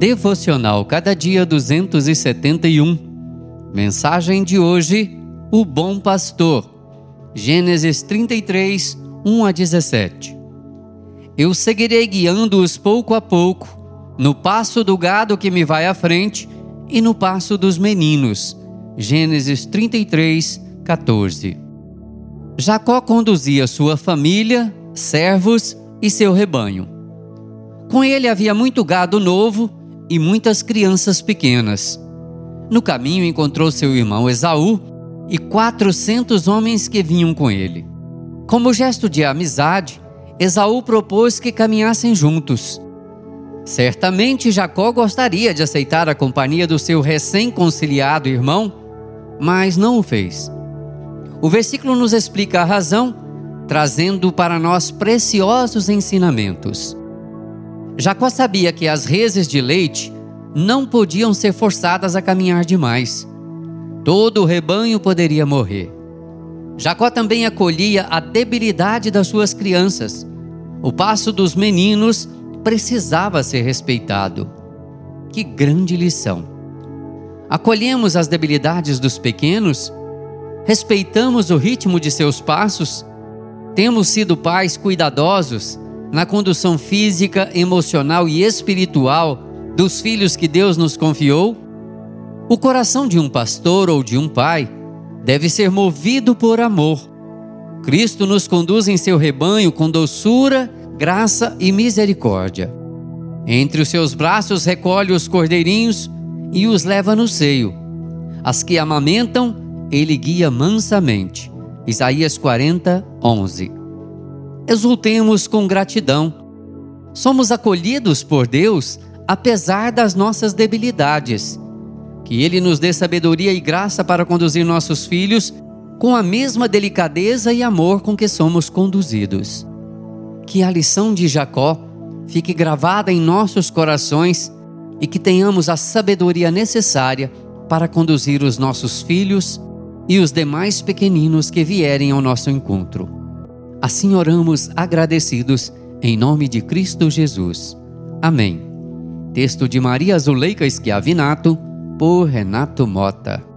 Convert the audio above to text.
Devocional Cada Dia 271. Mensagem de hoje: O Bom Pastor. Gênesis 33, 1 a 17. Eu seguirei guiando-os pouco a pouco, no passo do gado que me vai à frente e no passo dos meninos. Gênesis 33, 14. Jacó conduzia sua família, servos e seu rebanho. Com ele havia muito gado novo e muitas crianças pequenas. No caminho encontrou seu irmão Esaú e quatrocentos homens que vinham com ele. Como gesto de amizade, Esaú propôs que caminhassem juntos. Certamente Jacó gostaria de aceitar a companhia do seu recém-conciliado irmão, mas não o fez. O versículo nos explica a razão, trazendo para nós preciosos ensinamentos. Jacó sabia que as reses de leite não podiam ser forçadas a caminhar demais. Todo o rebanho poderia morrer. Jacó também acolhia a debilidade das suas crianças. O passo dos meninos precisava ser respeitado. Que grande lição! Acolhemos as debilidades dos pequenos? Respeitamos o ritmo de seus passos? Temos sido pais cuidadosos na condução física, emocional e espiritual dos filhos que Deus nos confiou? O coração de um pastor ou de um pai deve ser movido por amor. Cristo nos conduz em seu rebanho com doçura, graça e misericórdia. Entre os seus braços recolhe os cordeirinhos e os leva no seio. As que amamentam, ele guia mansamente. Isaías 40, 11 exultemos com gratidão. Somos acolhidos por Deus apesar das nossas debilidades. Que Ele nos dê sabedoria e graça para conduzir nossos filhos com a mesma delicadeza e amor com que somos conduzidos. Que a lição de Jacó fique gravada em nossos corações e que tenhamos a sabedoria necessária para conduzir os nossos filhos e os demais pequeninos que vierem ao nosso encontro. Assim oramos agradecidos em nome de Cristo Jesus. Amém. Texto de Maria Zuleika Schiavinato, por Renato Mota.